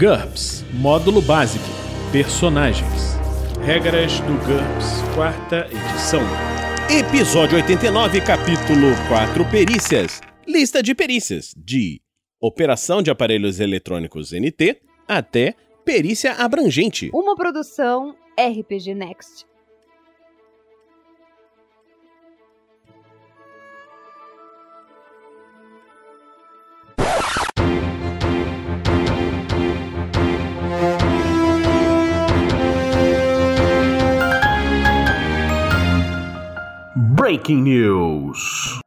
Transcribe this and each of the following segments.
GURPS Módulo Básico Personagens Regras do GURPS, quarta edição. Episódio 89, capítulo 4 Perícias. Lista de perícias de operação de aparelhos eletrônicos NT até perícia abrangente. Uma produção RPG Next. Breaking News.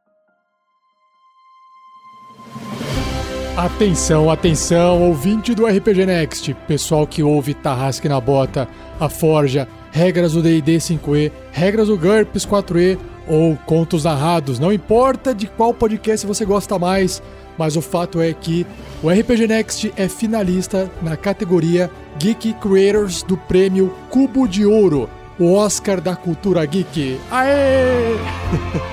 Atenção, atenção, ouvinte do RPG Next, pessoal que ouve Tarrasque na Bota, a Forja, regras do D&D 5e, regras do GURPS 4e ou contos narrados, não importa de qual podcast você gosta mais, mas o fato é que o RPG Next é finalista na categoria Geek Creators do prêmio Cubo de Ouro, o Oscar da cultura geek. Aê!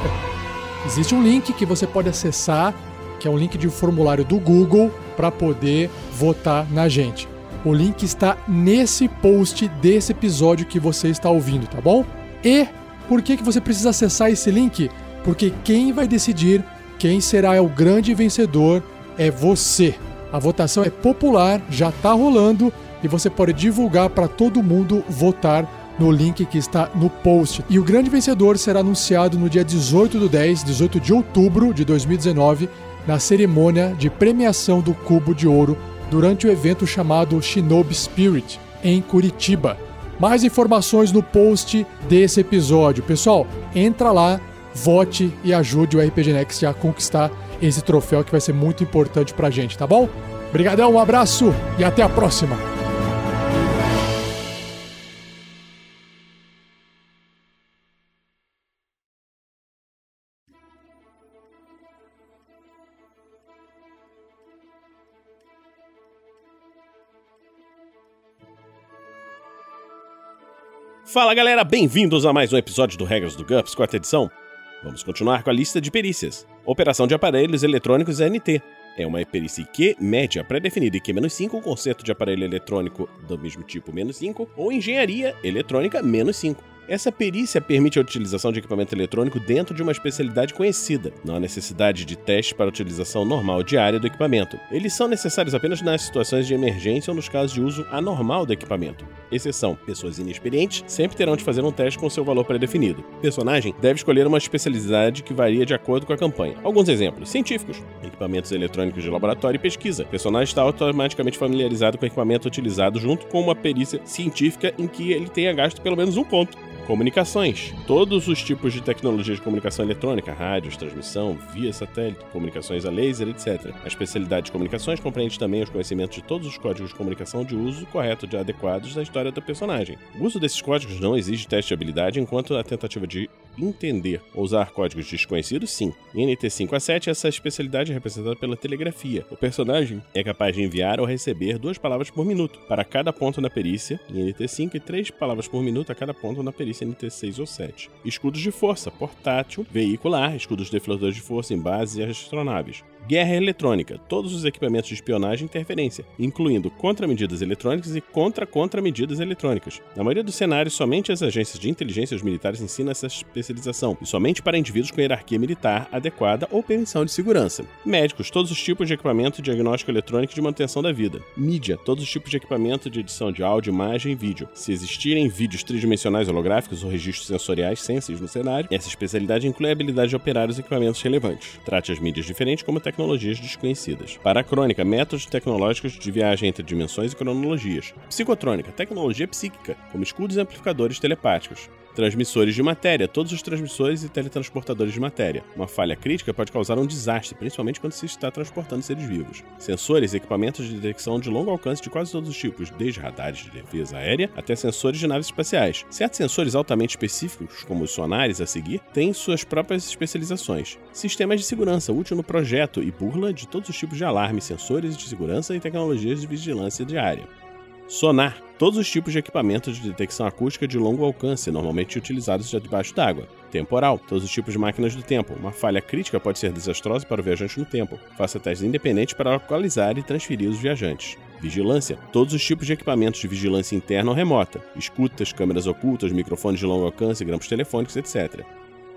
Existe um link que você pode acessar, que é um link de um formulário do Google para poder votar na gente. O link está nesse post desse episódio que você está ouvindo, tá bom? E por que, que você precisa acessar esse link? Porque quem vai decidir quem será o grande vencedor é você. A votação é popular, já está rolando e você pode divulgar para todo mundo votar no link que está no post. E o grande vencedor será anunciado no dia 18 do 10, 18 de outubro de 2019, na cerimônia de premiação do Cubo de Ouro durante o evento chamado Shinobi Spirit, em Curitiba. Mais informações no post desse episódio. Pessoal, entra lá, vote e ajude o RPG Next a conquistar esse troféu que vai ser muito importante pra gente, tá bom? Obrigadão, um abraço e até a próxima! Fala galera, bem-vindos a mais um episódio do Regras do GURPS, quarta edição. Vamos continuar com a lista de perícias. Operação de aparelhos eletrônicos NT. É uma perícia IQ média pré-definida IQ-5, um conceito de aparelho eletrônico do mesmo tipo menos 5, ou engenharia eletrônica menos 5. Essa perícia permite a utilização de equipamento eletrônico dentro de uma especialidade conhecida. Não há necessidade de teste para a utilização normal diária do equipamento. Eles são necessários apenas nas situações de emergência ou nos casos de uso anormal do equipamento. Exceção: pessoas inexperientes sempre terão de fazer um teste com seu valor pré-definido. Personagem deve escolher uma especialidade que varia de acordo com a campanha. Alguns exemplos: científicos, equipamentos eletrônicos de laboratório e pesquisa. O personagem está automaticamente familiarizado com o equipamento utilizado junto com uma perícia científica em que ele tenha gasto pelo menos um ponto. Comunicações. Todos os tipos de tecnologia de comunicação eletrônica, rádios, transmissão, via satélite, comunicações a laser, etc. A especialidade de comunicações compreende também os conhecimentos de todos os códigos de comunicação de uso correto de adequados da história do personagem. O uso desses códigos não exige teste de habilidade, enquanto a tentativa de entender ou usar códigos desconhecidos, sim. Em NT5 a 7, essa especialidade é representada pela telegrafia. O personagem é capaz de enviar ou receber duas palavras por minuto para cada ponto na perícia em NT5 e três palavras por minuto a cada ponto na perícia NT6 ou 7. Escudos de força, portátil, veicular, escudos defletores de força em bases e astronaves. Guerra eletrônica, todos os equipamentos de espionagem e interferência, incluindo contramedidas eletrônicas e contra-contramedidas eletrônicas. Na maioria dos cenários, somente as agências de inteligência e os militares ensinam essa especialização, e somente para indivíduos com hierarquia militar adequada ou permissão de segurança. Médicos, todos os tipos de equipamento de diagnóstico eletrônico e de manutenção da vida. Mídia, todos os tipos de equipamento de edição de áudio, imagem e vídeo. Se existirem vídeos tridimensionais holográficos ou registros sensoriais sensíveis no cenário, essa especialidade inclui a habilidade de operar os equipamentos relevantes. Trate as mídias diferentes como tecnologias desconhecidas. Para a crônica, métodos tecnológicos de viagem entre dimensões e cronologias. Psicotrônica, tecnologia psíquica, como escudos e amplificadores telepáticos. Transmissores de matéria, todos os transmissores e teletransportadores de matéria. Uma falha crítica pode causar um desastre, principalmente quando se está transportando seres vivos. Sensores e equipamentos de detecção de longo alcance de quase todos os tipos, desde radares de defesa aérea até sensores de naves espaciais. Certos sensores altamente específicos, como os sonares a seguir, têm suas próprias especializações. Sistemas de segurança, útil no projeto e burla de todos os tipos de alarmes, sensores de segurança e tecnologias de vigilância diária. Sonar. Todos os tipos de equipamentos de detecção acústica de longo alcance, normalmente utilizados debaixo d'água. Temporal. Todos os tipos de máquinas do tempo. Uma falha crítica pode ser desastrosa para o viajante no tempo. Faça testes independentes para localizar e transferir os viajantes. Vigilância: todos os tipos de equipamentos de vigilância interna ou remota, escutas, câmeras ocultas, microfones de longo alcance, grampos telefônicos, etc.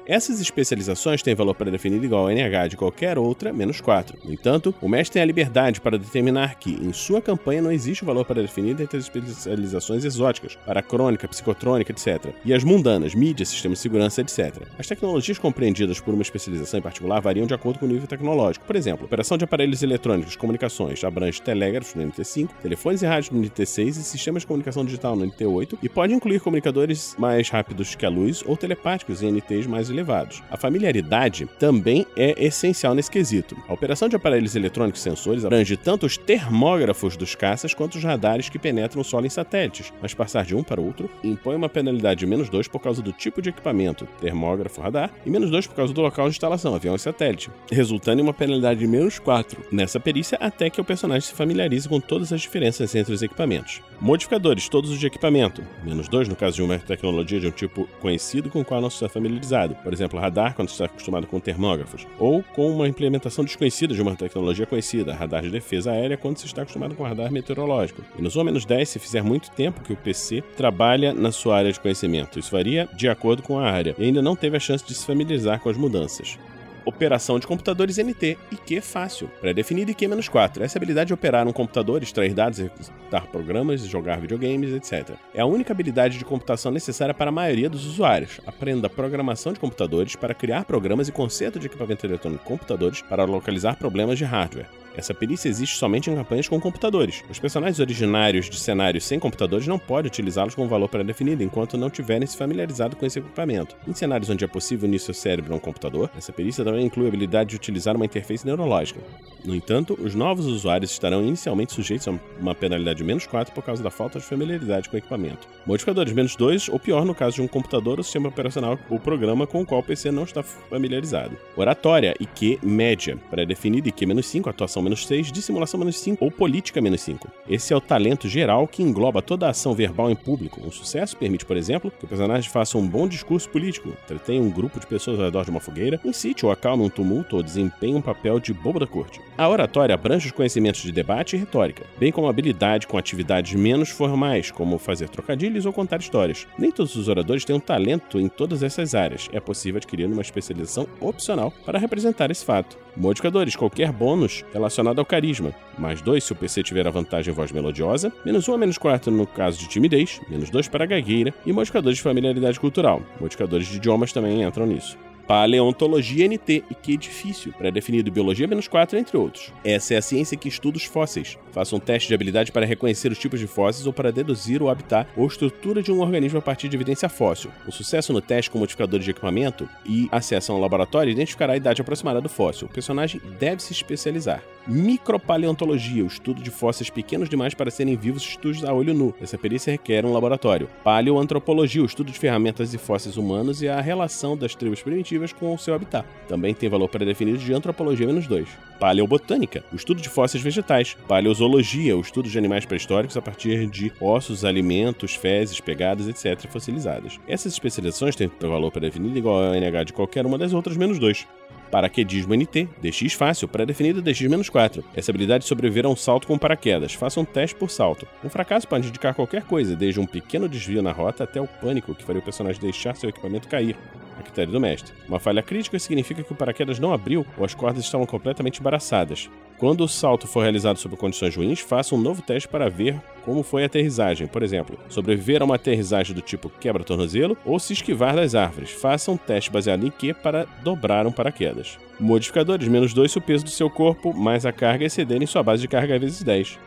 Essas especializações têm valor pré-definido igual ao NH de qualquer outra, menos 4. No entanto, o mestre tem a liberdade para determinar que, em sua campanha, não existe valor pré-definido entre as especializações exóticas, para crônica, psicotrônica, etc., e as mundanas, mídia, sistema de segurança, etc. As tecnologias compreendidas por uma especialização em particular variam de acordo com o nível tecnológico. Por exemplo, operação de aparelhos eletrônicos, comunicações, abrange telégrafos no NT5, telefones e rádios no NT6 e sistemas de comunicação digital no NT8, e pode incluir comunicadores mais rápidos que a luz ou telepáticos em NTs mais elevados. A familiaridade também é essencial nesse quesito. A operação de aparelhos eletrônicos sensores abrange tanto os termógrafos dos caças quanto os radares que penetram o solo em satélites, mas passar de um para outro impõe uma penalidade de menos 2 por causa do tipo de equipamento, termógrafo, radar, e menos 2 por causa do local de instalação, avião e satélite, resultando em uma penalidade de menos 4 nessa perícia até que o personagem se familiarize com todas as diferenças entre os equipamentos. Modificadores, todos os de equipamento, menos 2 no caso de uma tecnologia de um tipo conhecido com o qual não se está familiarizado, por exemplo, radar quando está acostumado com termógrafos, ou com uma implementação desconhecida de uma tecnologia conhecida, radar de defesa aérea quando se está acostumado com radar meteorológico. E nos ou menos 10 se fizer muito tempo que o PC trabalha na sua área de conhecimento. Isso varia de acordo com a área e ainda não teve a chance de se familiarizar com as mudanças operação de computadores NT, IQ fácil, pré-definido IQ-4. Essa habilidade de operar um computador, extrair dados, executar programas, jogar videogames, etc. É a única habilidade de computação necessária para a maioria dos usuários. Aprenda programação de computadores para criar programas e conserto de equipamento eletrônico computadores para localizar problemas de hardware. Essa perícia existe somente em campanhas com computadores. Os personagens originários de cenários sem computadores não podem utilizá-los com valor pré-definido enquanto não tiverem se familiarizado com esse equipamento. Em cenários onde é possível unir seu cérebro a um computador, essa perícia também inclui a habilidade de utilizar uma interface neurológica. No entanto, os novos usuários estarão inicialmente sujeitos a uma penalidade de menos 4 por causa da falta de familiaridade com o equipamento. Modificadores menos 2, ou pior no caso de um computador ou sistema operacional ou programa com o qual o PC não está familiarizado. Oratória, IQ média, pré-definido IQ menos 5, atuação menos 6, dissimulação menos 5 ou política menos 5. Esse é o talento geral que engloba toda a ação verbal em público. Um sucesso permite, por exemplo, que o personagem faça um bom discurso político, entretenha um grupo de pessoas ao redor de uma fogueira, incite ou acalme um tumulto ou desempenhe um papel de bobo da corte. A oratória abrange os conhecimentos de debate e retórica, bem como habilidade com atividades menos formais, como fazer trocadilhos ou contar histórias. Nem todos os oradores têm um talento em todas essas áreas. É possível adquirir uma especialização opcional para representar esse fato. Modificadores: qualquer bônus relacionado ao carisma. Mais 2 se o PC tiver a vantagem em voz melodiosa. Menos 1 um a menos 4 no caso de timidez. Menos 2 para gagueira. E modificadores de familiaridade cultural. Modificadores de idiomas também entram nisso. Paleontologia NT e que difícil, pré-definido biologia menos 4, entre outros. Essa é a ciência que estuda os fósseis. Faça um teste de habilidade para reconhecer os tipos de fósseis ou para deduzir o habitat ou estrutura de um organismo a partir de evidência fóssil. O sucesso no teste com modificadores de equipamento e acesso a um laboratório identificará a idade aproximada do fóssil. O personagem deve se especializar. Micropaleontologia, o estudo de fósseis pequenos demais para serem vivos estudos a olho nu. Essa perícia requer um laboratório. Paleoantropologia, o estudo de ferramentas e fósseis humanos e a relação das tribos primitivas com o seu habitat. Também tem valor pré-definido de antropologia menos 2. Paleobotânica, o estudo de fósseis vegetais. Paleozoologia, o estudo de animais pré-históricos a partir de ossos, alimentos, fezes, pegadas, etc. fossilizadas. Essas especializações têm valor pré-definido igual ao NH de qualquer uma das outras menos 2. Paraquedismo NT, DX fácil, pré-definido DX-4. Essa habilidade sobreviver a um salto com paraquedas. Faça um teste por salto. Um fracasso pode indicar qualquer coisa, desde um pequeno desvio na rota até o pânico que faria o personagem deixar seu equipamento cair a critério do mestre. Uma falha crítica significa que o paraquedas não abriu ou as cordas estavam completamente embaraçadas. Quando o salto for realizado sob condições ruins, faça um novo teste para ver como foi a aterrissagem. Por exemplo, sobreviver a uma aterrissagem do tipo quebra-tornozelo ou se esquivar das árvores. Faça um teste baseado em Q para dobrar um paraquedas. Modificadores: menos 2 se o peso do seu corpo mais a carga excederem sua base de carga vezes 10.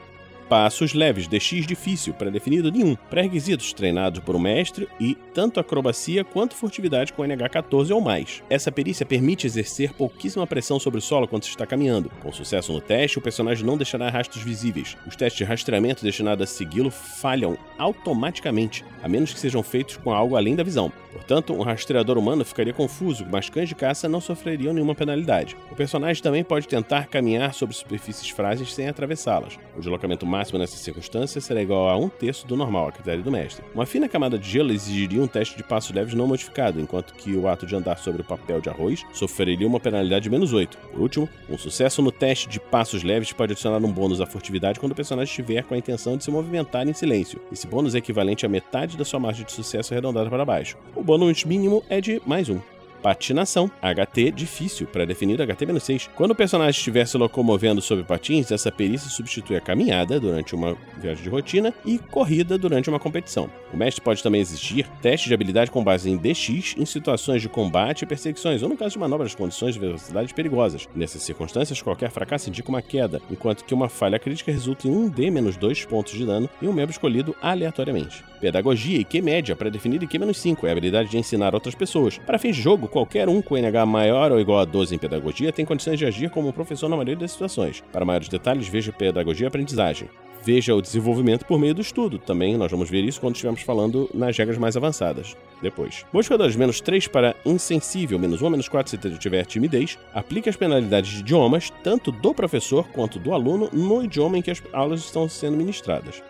Passos leves, DX difícil, pré-definido nenhum. Pré-requisitos treinados por um mestre e tanto acrobacia quanto furtividade com NH14 ou mais. Essa perícia permite exercer pouquíssima pressão sobre o solo quando se está caminhando. Com sucesso no teste, o personagem não deixará rastros visíveis. Os testes de rastreamento destinados a segui-lo falham automaticamente, a menos que sejam feitos com algo além da visão. Portanto, um rastreador humano ficaria confuso, mas cães de caça não sofreriam nenhuma penalidade. O personagem também pode tentar caminhar sobre superfícies frágeis sem atravessá-las. O deslocamento máximo nessa circunstância será igual a um terço do normal, a critério do mestre. Uma fina camada de gelo exigiria um teste de passos leves não modificado, enquanto que o ato de andar sobre o papel de arroz sofreria uma penalidade de menos 8. Por último, um sucesso no teste de passos leves pode adicionar um bônus à furtividade quando o personagem estiver com a intenção de se movimentar em silêncio. Esse bônus é equivalente a metade da sua margem de sucesso arredondada para baixo. O bônus mínimo é de mais um. Patinação. HT difícil, pré-definido HT-6. Quando o personagem estiver se locomovendo sobre patins, essa perícia substitui a caminhada durante uma viagem de rotina e corrida durante uma competição. O mestre pode também exigir testes de habilidade com base em DX em situações de combate e perseguições, ou no caso de manobras condições de velocidade perigosas. Nessas circunstâncias, qualquer fracasso indica uma queda, enquanto que uma falha crítica resulta em um D menos 2 pontos de dano e um membro escolhido aleatoriamente. Pedagogia e Q média, pré-definido e Q menos 5, é a habilidade de ensinar outras pessoas. Para fins de jogo, qualquer um com NH maior ou igual a 12 em pedagogia tem condições de agir como professor na maioria das situações. Para maiores detalhes, veja pedagogia e aprendizagem. Veja o desenvolvimento por meio do estudo. Também nós vamos ver isso quando estivermos falando nas regras mais avançadas. Depois. Modificadores menos 3 para insensível, menos 1 ou menos 4 se tiver timidez. Aplique as penalidades de idiomas, tanto do professor quanto do aluno, no idioma em que as aulas estão sendo ministradas.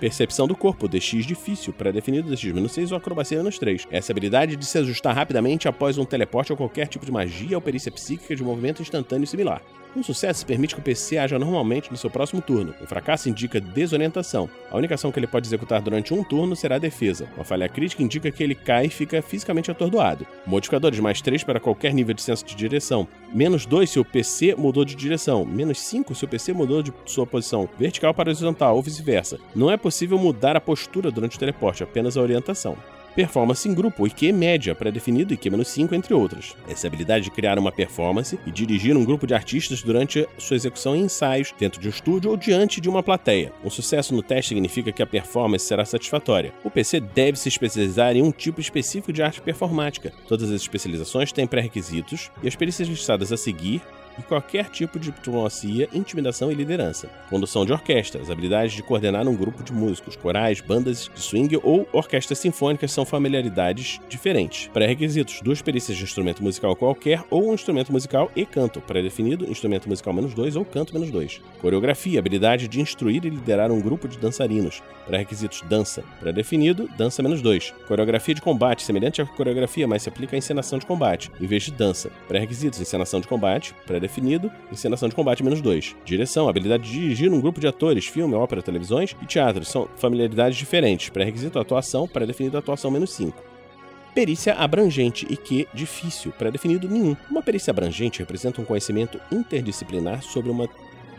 Percepção do corpo, DX difícil, pré-definido DX-6 ou acrobacia menos 3. Essa habilidade de se ajustar rapidamente após um teleporte ou qualquer tipo de magia ou perícia psíquica de movimento instantâneo similar. Um sucesso permite que o PC haja normalmente no seu próximo turno. Um fracasso indica desorientação. A única ação que ele pode executar durante um turno será a defesa. Uma falha crítica indica que ele cai e fica fisicamente atordoado. Modificadores mais 3 para qualquer nível de senso de direção. Menos 2 se o PC mudou de direção. Menos 5 se o PC mudou de sua posição vertical para horizontal ou vice-versa. Não é possível mudar a postura durante o teleporte, apenas a orientação performance em grupo, IQ média, pré-definido e IQ-5, entre outras. Essa habilidade de criar uma performance e dirigir um grupo de artistas durante sua execução em ensaios, dentro de um estúdio ou diante de uma plateia. Um sucesso no teste significa que a performance será satisfatória. O PC deve se especializar em um tipo específico de arte performática. Todas as especializações têm pré-requisitos e as perícias listadas a seguir e qualquer tipo de diplomacia, intimidação e liderança. Condução de orquestras, habilidades de coordenar um grupo de músicos, corais, bandas de swing ou orquestras sinfônicas são familiaridades diferentes. Pré-requisitos: duas perícias de instrumento musical qualquer ou um instrumento musical e canto, pré-definido, instrumento musical menos 2 ou canto menos 2. Coreografia, habilidade de instruir e liderar um grupo de dançarinos. Pré-requisitos: dança, pré-definido, dança menos 2. Coreografia de combate, semelhante à coreografia, mas se aplica à encenação de combate, em vez de dança. Pré-requisitos: encenação de combate, pré definido, encenação de combate menos 2. Direção, habilidade de dirigir um grupo de atores, filme, ópera, televisões e teatro. São familiaridades diferentes. Pré-requisito atuação, pré-definido atuação menos 5. Perícia abrangente e que difícil, pré-definido nenhum. Uma perícia abrangente representa um conhecimento interdisciplinar sobre um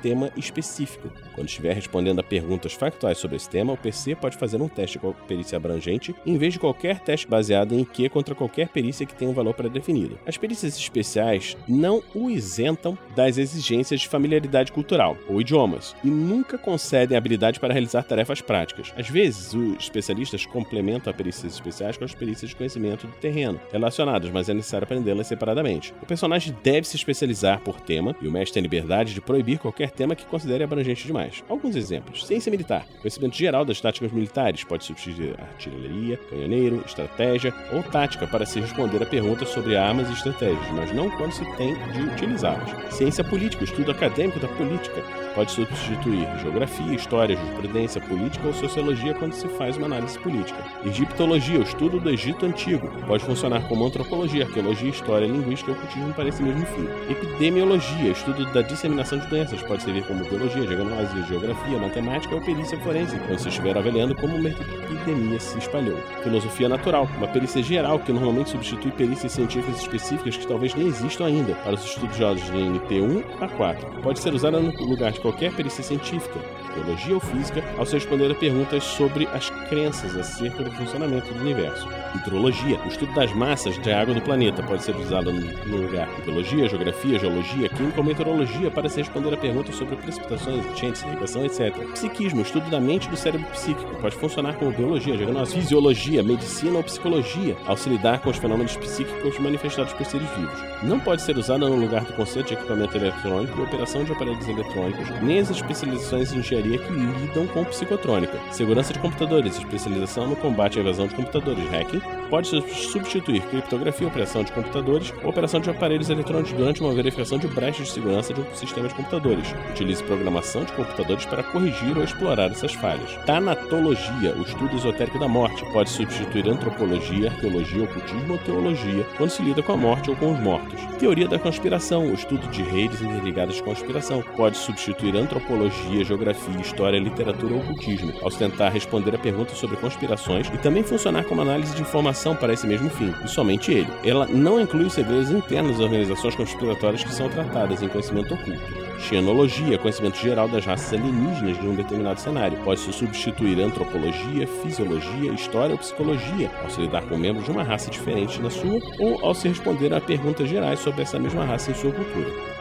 tema específico, quando estiver respondendo a perguntas factuais sobre esse tema, o PC pode fazer um teste com perícia abrangente em vez de qualquer teste baseado em Q contra qualquer perícia que tenha um valor pré-definido. As perícias especiais não o isentam das exigências de familiaridade cultural ou idiomas e nunca concedem habilidade para realizar tarefas práticas. Às vezes, os especialistas complementam as perícias especiais com as perícias de conhecimento do terreno relacionadas, mas é necessário aprendê-las separadamente. O personagem deve se especializar por tema e o mestre tem liberdade de proibir qualquer tema que considere abrangente demais. Alguns exemplos. Ciência militar. Conhecimento geral das táticas militares. Pode substituir artilharia, canhoneiro, estratégia ou tática para se responder a perguntas sobre armas e estratégias, mas não quando se tem de utilizá-las. Ciência política. Estudo acadêmico da política. Pode substituir geografia, história, jurisprudência, política ou sociologia quando se faz uma análise política. Egiptologia. O estudo do Egito Antigo. Pode funcionar como antropologia, arqueologia, história, linguística ou ocultismo para esse mesmo fim. Epidemiologia. Estudo da disseminação de doenças. Pode servir como biologia, diagnose geografia, matemática ou perícia forense, quando se estiver avaliando como uma epidemia se espalhou. Filosofia natural, uma perícia geral que normalmente substitui perícias científicas específicas que talvez nem existam ainda para os estudiosos de NT1 a 4. Pode ser usada no lugar de qualquer perícia científica, teologia ou física, ao se responder a perguntas sobre as crenças acerca do funcionamento do universo. Hidrologia, o estudo das massas de água do planeta, pode ser usado no lugar de biologia, geografia, geologia, química ou meteorologia para se responder a perguntas sobre precipitações, enchentes, irrigação, etc. Psiquismo, estudo da mente e do cérebro psíquico, pode funcionar como biologia, diagnóstico, fisiologia, medicina ou psicologia, ao se lidar com os fenômenos psíquicos manifestados por seres vivos. não pode ser usada no lugar do conceito de equipamento eletrônico e operação de aparelhos eletrônicos, nem as especializações em engenharia que lidam com psicotrônica. Segurança de computadores, especialização no combate à evasão de computadores, hacking, pode substituir criptografia, operação de computadores ou operação de aparelhos eletrônicos durante uma verificação de brechas de segurança de um sistema de computadores. Utilize programação de computadores para corrigir ou explorar essas falhas. Tanatologia, o estudo esotérico da morte, pode substituir antropologia, arqueologia, ocultismo ou teologia quando se lida com a morte ou com os mortos. Teoria da conspiração, o estudo de redes interligadas de conspiração, pode substituir antropologia, geografia, história, literatura ou ocultismo, ao tentar responder a perguntas sobre conspirações e também funcionar como análise de informação para esse mesmo fim, e somente ele. Ela não inclui os segredos internos das organizações conspiratórias que são tratadas em conhecimento oculto. Xenologia, conhecimento geral das raças alienígenas de um determinado cenário. Pode se substituir antropologia, fisiologia, história ou psicologia ao se lidar com membros de uma raça diferente da sua ou ao se responder a perguntas gerais sobre essa mesma raça em sua cultura.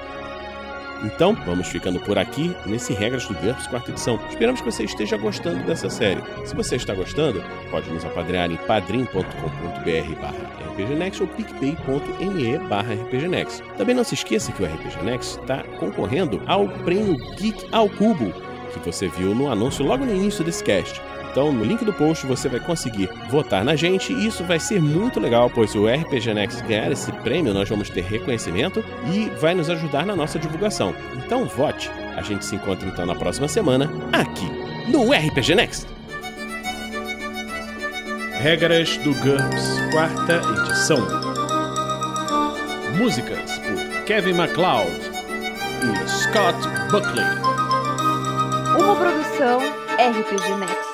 Então, vamos ficando por aqui nesse Regras do GURPS quarta edição. Esperamos que você esteja gostando dessa série. Se você está gostando, pode nos apadrear em padrim.com.br barra rpgnext ou picpay.me barra rpgnext. Também não se esqueça que o RPG Next está concorrendo ao prêmio Geek ao Cubo, que você viu no anúncio logo no início desse cast. Então, no link do post você vai conseguir votar na gente e isso vai ser muito legal, pois o RPG Next ganhar esse prêmio, nós vamos ter reconhecimento e vai nos ajudar na nossa divulgação. Então, vote. A gente se encontra então na próxima semana aqui no RPG Next. Regras do GURPS, quarta edição. Músicas por Kevin MacLeod e Scott Buckley. Uma produção RPG Next.